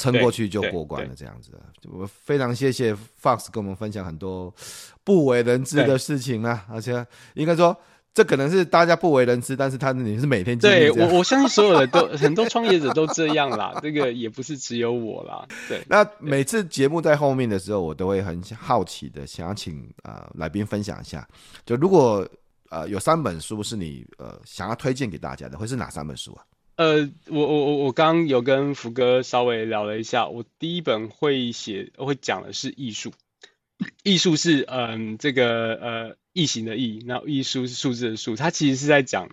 撑过去就过关了，这样子。我非常谢谢 Fox 跟我们分享很多不为人知的事情啊，而且应该说，这可能是大家不为人知，但是他你是每天。对我，我相信所有的 *laughs* 都很多创业者都这样啦，这个也不是只有我啦。对，*laughs* 那每次节目在后面的时候，我都会很好奇的想要请啊、呃、来宾分享一下，就如果呃有三本书是你呃想要推荐给大家的，会是哪三本书啊？呃，我我我我刚刚有跟福哥稍微聊了一下，我第一本会写会讲的是艺术，*laughs* 艺术是嗯、呃、这个呃异形的异，那艺术是数字的数，它其实是在讲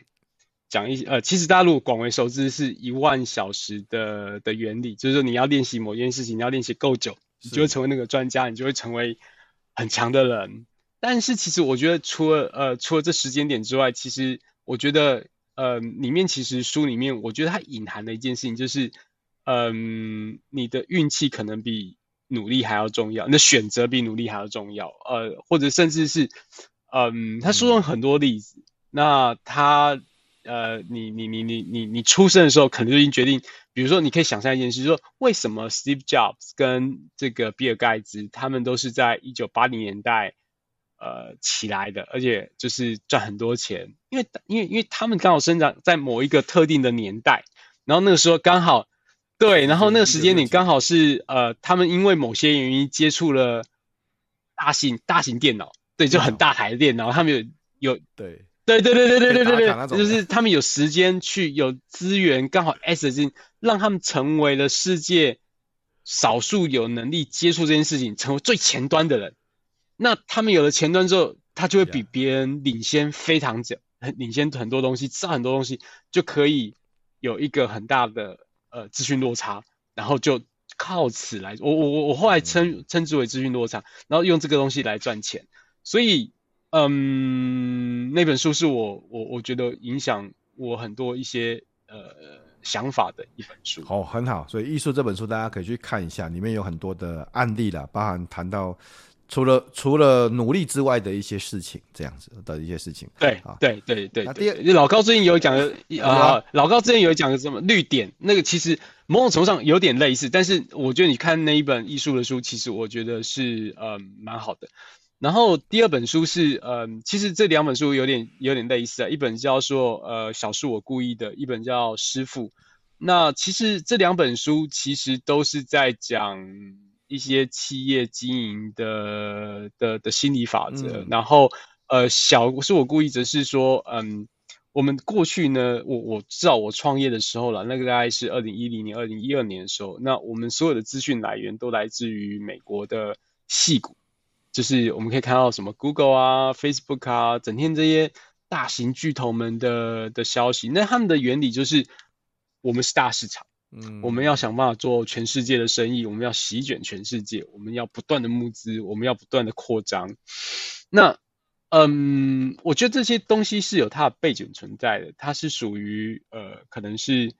讲一呃，其实大陆广为熟知是一万小时的的原理，就是说你要练习某件事情，你要练习够久，你就会成为那个专家，你就会成为很强的人。但是其实我觉得除了呃除了这时间点之外，其实我觉得。呃，里面其实书里面，我觉得它隐含的一件事情就是，嗯、呃，你的运气可能比努力还要重要，你的选择比努力还要重要，呃，或者甚至是，嗯、呃，他说了很多例子，那他，呃，你你你你你你出生的时候，可能就已经决定，比如说，你可以想象一件事，就是说，为什么 Steve Jobs 跟这个比尔盖茨，他们都是在一九八零年代。呃，起来的，而且就是赚很多钱，因为因为因为他们刚好生长在某一个特定的年代，然后那个时候刚好对，然后那个时间点刚好是呃，他们因为某些原因接触了大型大型电脑，对，就很大台的电脑，他们有有对。对对对对对对对对，就是他们有时间去有资源，刚好 S 进让他们成为了世界少数有能力接触这件事情，成为最前端的人。那他们有了前端之后，他就会比别人领先非常久，很领先很多东西，知道很多东西，就可以有一个很大的呃资讯落差，然后就靠此来，我我我我后来称称之为资讯落差，然后用这个东西来赚钱。所以，嗯，那本书是我我我觉得影响我很多一些呃想法的一本书。哦，很好。所以艺术这本书大家可以去看一下，里面有很多的案例啦，包含谈到。除了除了努力之外的一些事情，这样子的一些事情。对啊，对，对，对。那第二，老高最近有讲的啊，老高之前有讲的什么绿点？那个其实某种程度上有点类似，但是我觉得你看那一本艺术的书，其实我觉得是呃蛮好的。然后第二本书是呃，其实这两本书有点有点类似啊，一本叫做呃小是我故意的，一本叫师傅。那其实这两本书其实都是在讲。一些企业经营的的的心理法则，嗯、然后呃，小是我故意，则是说，嗯，我们过去呢，我我知道我创业的时候了，那个大概是二零一零年、二零一二年的时候，那我们所有的资讯来源都来自于美国的戏股，就是我们可以看到什么 Google 啊、Facebook 啊，整天这些大型巨头们的的消息，那他们的原理就是，我们是大市场。我们要想办法做全世界的生意，我们要席卷全世界，我们要不断的募资，我们要不断的扩张。那，嗯，我觉得这些东西是有它的背景存在的，它是属于呃，可能是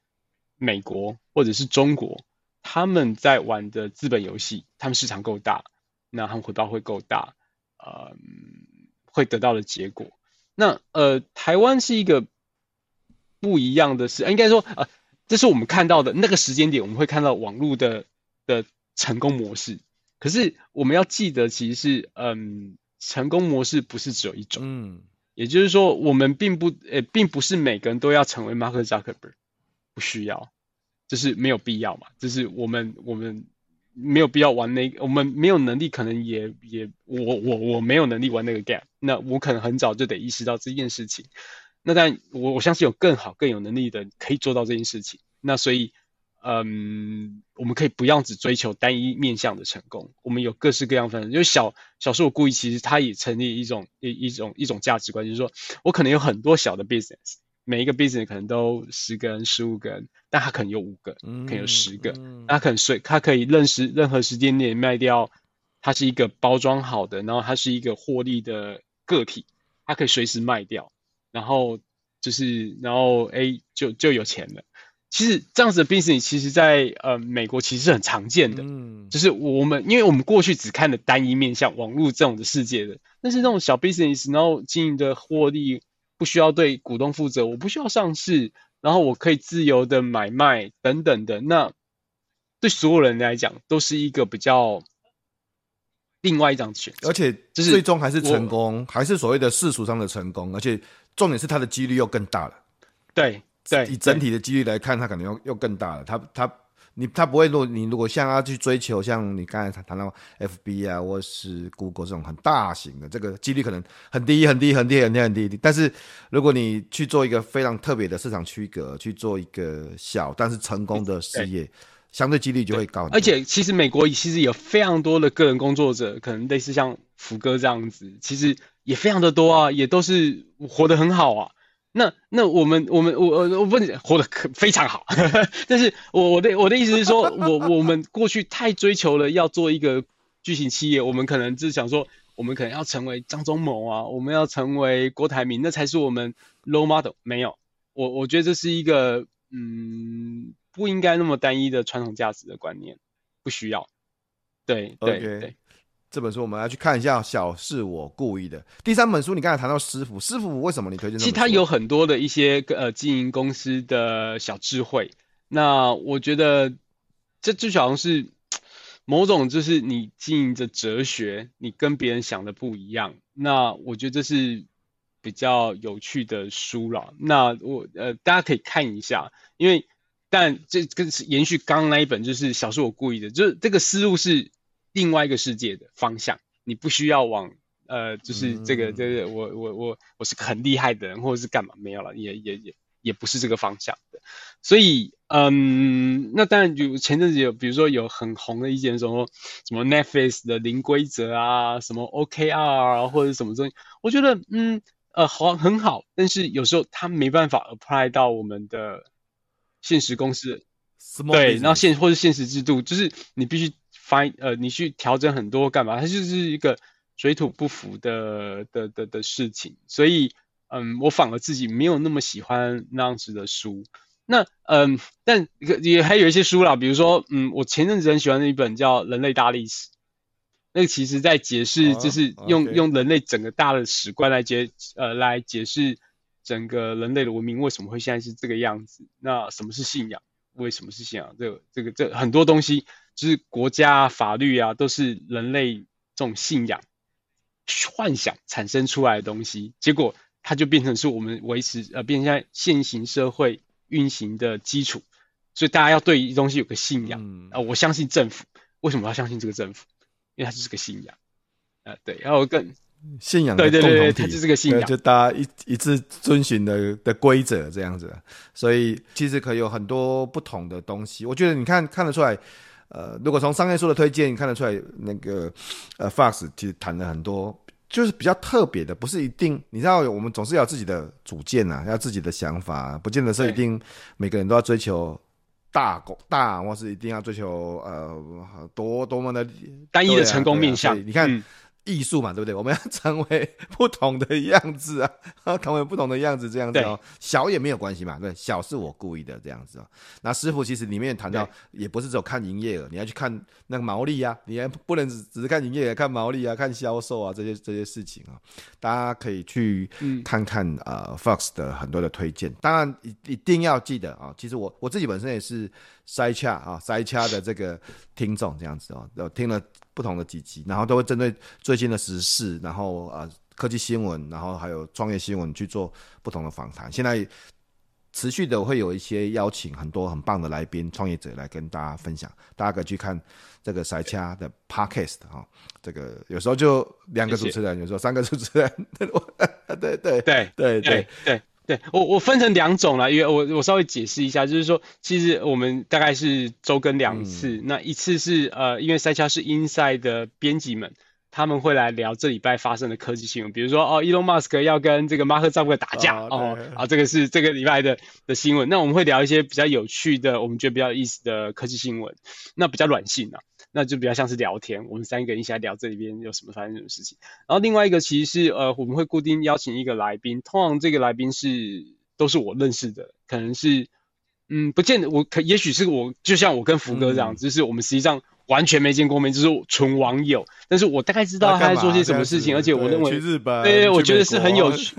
美国或者是中国他们在玩的资本游戏，他们市场够大，那他们回报会够大，呃，会得到的结果。那呃，台湾是一个不一样的事，应该说呃。这是我们看到的那个时间点，我们会看到网络的的成功模式。可是我们要记得，其实是嗯，成功模式不是只有一种。嗯，也就是说，我们并不呃，并不是每个人都要成为 Mark Zuckerberg，不需要，就是没有必要嘛。就是我们我们没有必要玩那个，我们没有能力，可能也也我我我没有能力玩那个 game。那我可能很早就得意识到这件事情。那但我我相信有更好更有能力的可以做到这件事情。那所以，嗯，我们可以不要只追求单一面向的成功。我们有各式各样分，因为小小时候我故意其实他也成立一种一一种一种价值观，就是说我可能有很多小的 business，每一个 business 可能都十个人、十五个人，但他可能有五个，可能有十个，他可能随他可以认识任何时间点卖掉它是一个包装好的，然后它是一个获利的个体，它可以随时卖掉，然后就是然后哎就就有钱了。其实这样子的 business，其实在呃美国其实是很常见的，嗯，就是我们因为我们过去只看的单一面向网络这种的世界的，但是那种小 business，然后经营的获利不需要对股东负责，我不需要上市，然后我可以自由的买卖等等的，那对所有人来讲都是一个比较另外一张选择，而且就是最终还是成功，还是所谓的世俗上的成功，而且重点是它的几率又更大了，对。对，以整体的几率来看，它可能又又更大了。它它你它不会说你如果像他去追求像你刚才谈到 FB 啊，或是 Google 这种很大型的，这个几率可能很低很低很低很低很低很低。但是如果你去做一个非常特别的市场区隔，去做一个小但是成功的事业，相对几率就会高。而且其实美国其实有非常多的个人工作者，可能类似像福哥这样子，其实也非常的多啊，也都是活得很好啊。那那我们我们我我我问活得可非常好，*laughs* 但是我我的我的意思是说，我我们过去太追求了要做一个巨型企业，我们可能只想说，我们可能要成为张忠谋啊，我们要成为郭台铭，那才是我们 role model。没有，我我觉得这是一个嗯不应该那么单一的传统价值的观念，不需要。对对对。Okay. 这本书我们要去看一下，小是我故意的。第三本书，你刚才谈到师傅，师傅为什么你推荐？其实他有很多的一些呃经营公司的小智慧。那我觉得这就好像是某种就是你经营着哲学，你跟别人想的不一样。那我觉得这是比较有趣的书了。那我呃大家可以看一下，因为但这跟是延续刚刚那一本，就是小说我故意的，就是这个思路是。另外一个世界的方向，你不需要往呃，就是这个，这个我我我我是个很厉害的人，或者是干嘛没有了，也也也也不是这个方向的。所以，嗯，那当然就前阵子有，比如说有很红的意见，什么什么 Netflix 的零规则啊，什么 OKR 啊，或者什么东西，我觉得嗯呃好很好，但是有时候它没办法 apply 到我们的现实公司对，然后现或者现实制度，就是你必须。翻呃，你去调整很多干嘛？它就是一个水土不服的的的的事情，所以嗯，我反而自己没有那么喜欢那样子的书。那嗯，但也还有一些书啦，比如说嗯，我前阵子很喜欢的一本叫《人类大历史》，那个其实在解释，就是用、oh. 用人类整个大的史观来解呃来解释整个人类的文明为什么会现在是这个样子。那什么是信仰？为什么是信仰？这个这个这很多东西。就是国家法律啊，都是人类这种信仰、幻想产生出来的东西，结果它就变成是我们维持呃，变成现行社会运行的基础。所以大家要对东西有个信仰啊、嗯呃，我相信政府，为什么要相信这个政府？因为它就是个信仰啊、呃，对，然后更信仰的共同体，对对对，它就是个信仰，就大家一一致遵循的的规则这样子。所以其实可以有很多不同的东西，我觉得你看看得出来。呃，如果从商业书的推荐看得出来，那个呃，Fox 其实谈了很多，就是比较特别的，不是一定，你知道，我们总是要自己的主见呐，要自己的想法，不见得是一定每个人都要追求大功大，或是一定要追求呃多多么的单一的成功面向。你看。嗯艺术嘛，对不对？我们要成为不同的样子啊，成为不同的样子，这样子哦。小也没有关系嘛，对，小是我故意的这样子哦。那师傅其实里面谈到，也不是只有看营业额，你要去看那个毛利啊，你还不能只只是看营业额，看毛利啊，看销售啊这些这些事情啊。大家可以去看看呃 Fox 的很多的推荐，当然一一定要记得啊。其实我我自己本身也是塞恰啊塞恰的这个听众这样子哦，有听了。不同的几集，然后都会针对最新的时事，然后呃科技新闻，然后还有创业新闻去做不同的访谈。现在持续的会有一些邀请很多很棒的来宾、创业者来跟大家分享。大家可以去看这个塞恰的 Podcast 哈、哦，这个有时候就两个主持人，有时候三个主持人。对对对对对对对。我，我分成两种啦，因为我我稍微解释一下，就是说，其实我们大概是周更两次，嗯、那一次是呃，因为塞洽是 Inside 的编辑们，他们会来聊这礼拜发生的科技新闻，比如说哦，Elon Musk 要跟这个马克扎克伯打架哦，啊，这个是这个礼拜的的新闻。那我们会聊一些比较有趣的，我们觉得比较有意思的科技新闻，那比较软性啊，那就比较像是聊天，我们三个人一起来聊这里边有什么发生什么事情。然后另外一个其实是呃，我们会固定邀请一个来宾，通常这个来宾是都是我认识的，可能是嗯，不见得我可也许是我，就像我跟福哥这样，嗯、就是我们实际上。完全没见过面，就是纯网友。但是我大概知道他在做些什么事情，而且我认为，去日本，对，我觉得是很有趣。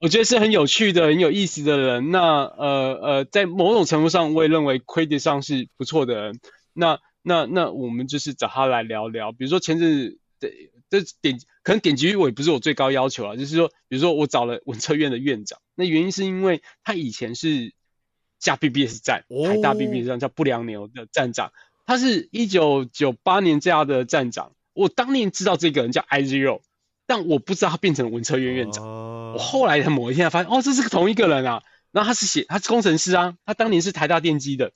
我觉得是很有趣的、很有意思的人。那呃呃，在某种程度上，我也认为 credit 上是不错的人。那那那，我们就是找他来聊聊。比如说前阵子，这点可能点击率我也不是我最高要求啊，就是说，比如说我找了文策院的院长，那原因是因为他以前是。架 BBS 站，台大 BBS 站叫不良牛的站长，他是一九九八年这样的站长。我当年知道这个人叫 iZero，但我不知道他变成了文策院院长。我后来某一天发现，哦，这是个同一个人啊。然后他是写，他是工程师啊，他当年是台大电机的。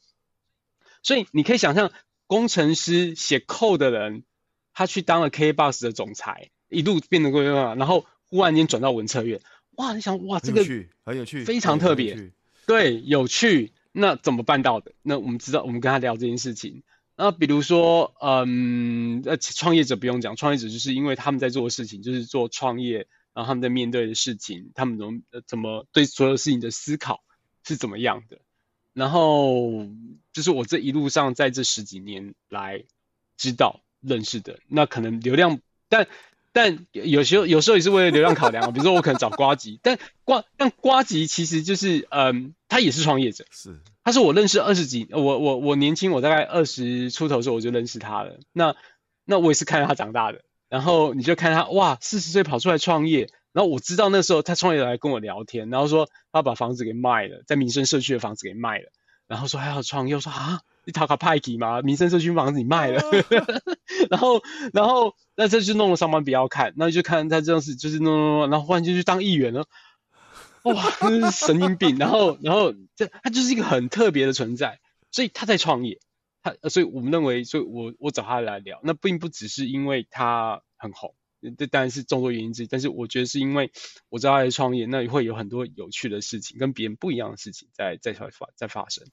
所以你可以想象，工程师写 code 的人，他去当了 KBox 的总裁，一路变得贵嘛，然后忽然间转到文策院，哇，你想，哇，这个很有趣，非常特别。对，有趣，那怎么办到的？那我们知道，我们跟他聊这件事情。那比如说，嗯，呃，创业者不用讲，创业者就是因为他们在做的事情，就是做创业，然后他们在面对的事情，他们怎么怎么对所有事情的思考是怎么样的？然后就是我这一路上在这十几年来知道认识的，那可能流量，但。但有时候有时候也是为了流量考量啊，比如说我可能找瓜吉，但瓜但瓜吉其实就是嗯，他也是创业者，是，他是我认识二十几，我我我年轻，我大概二十出头的时候我就认识他了，那那我也是看着他长大的，然后你就看他哇，四十岁跑出来创业，然后我知道那时候他创业来跟我聊天，然后说他把房子给卖了，在民生社区的房子给卖了，然后说还要创业，我说啊。你讨卡派给吗？民生社区房子你卖了，*laughs* 然后，然后，那这就弄了上班不要看，那就看他这样子，就是弄弄弄，然后忽然就去当议员了，哇，真是神经病。然后，然后，这他就是一个很特别的存在，所以他在创业，他，所以我们认为，所以我我找他来聊，那并不只是因为他很红，这当然是众多原因之一，但是我觉得是因为我知道他在创业，那会有很多有趣的事情，跟别人不一样的事情在在发在发生，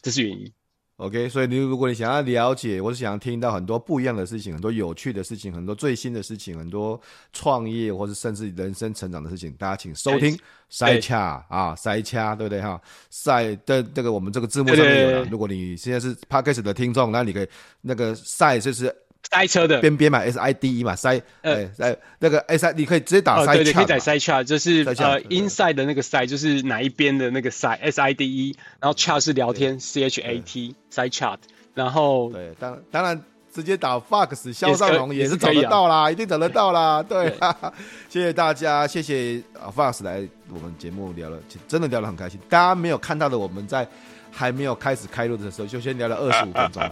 这是原因。OK，所以你如果你想要了解，或是想要听到很多不一样的事情，很多有趣的事情，很多最新的事情，很多创业或是甚至人生成长的事情，大家请收听塞恰啊，塞恰对不对哈？塞的这个我们这个字幕上面有了。如果你现在是 Podcast 的听众，那你可以那个塞就是。塞车的。边边嘛，S I D E 嘛，塞呃。塞那个 S I，你可以直接打塞，对对，可以打塞 chart，就是呃 inside 的那个塞，就是哪一边的那个塞，S I D E，然后 chat 是聊天，C H A T，塞 chat，然后对，当当然直接打 Fox 肖尚龙也是找得到啦，*laughs* 一定找得到啦，对，*laughs* 谢谢大家，谢谢 Fox 来我们节目聊了，真的聊得很开心，大家没有看到的我们在。还没有开始开录的时候，就先聊了二十五分钟。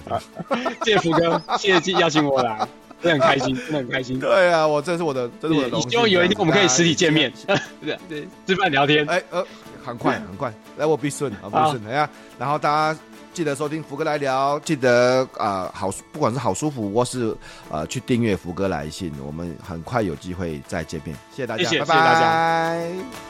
谢谢福哥，谢谢邀请我来，真的很开心，*laughs* 真的很开心。对啊，我这是我的，这是我的。希望有一天我们可以实体见面，对对，吃饭聊天。哎呃，很快很快，来我必顺啊，*laughs* 必顺，哎呀，然后大家记得收听福哥来聊，记得啊好，不管是好舒服或是呃去订阅福哥来信，我们很快有机会再见面。谢谢大家，谢谢大家。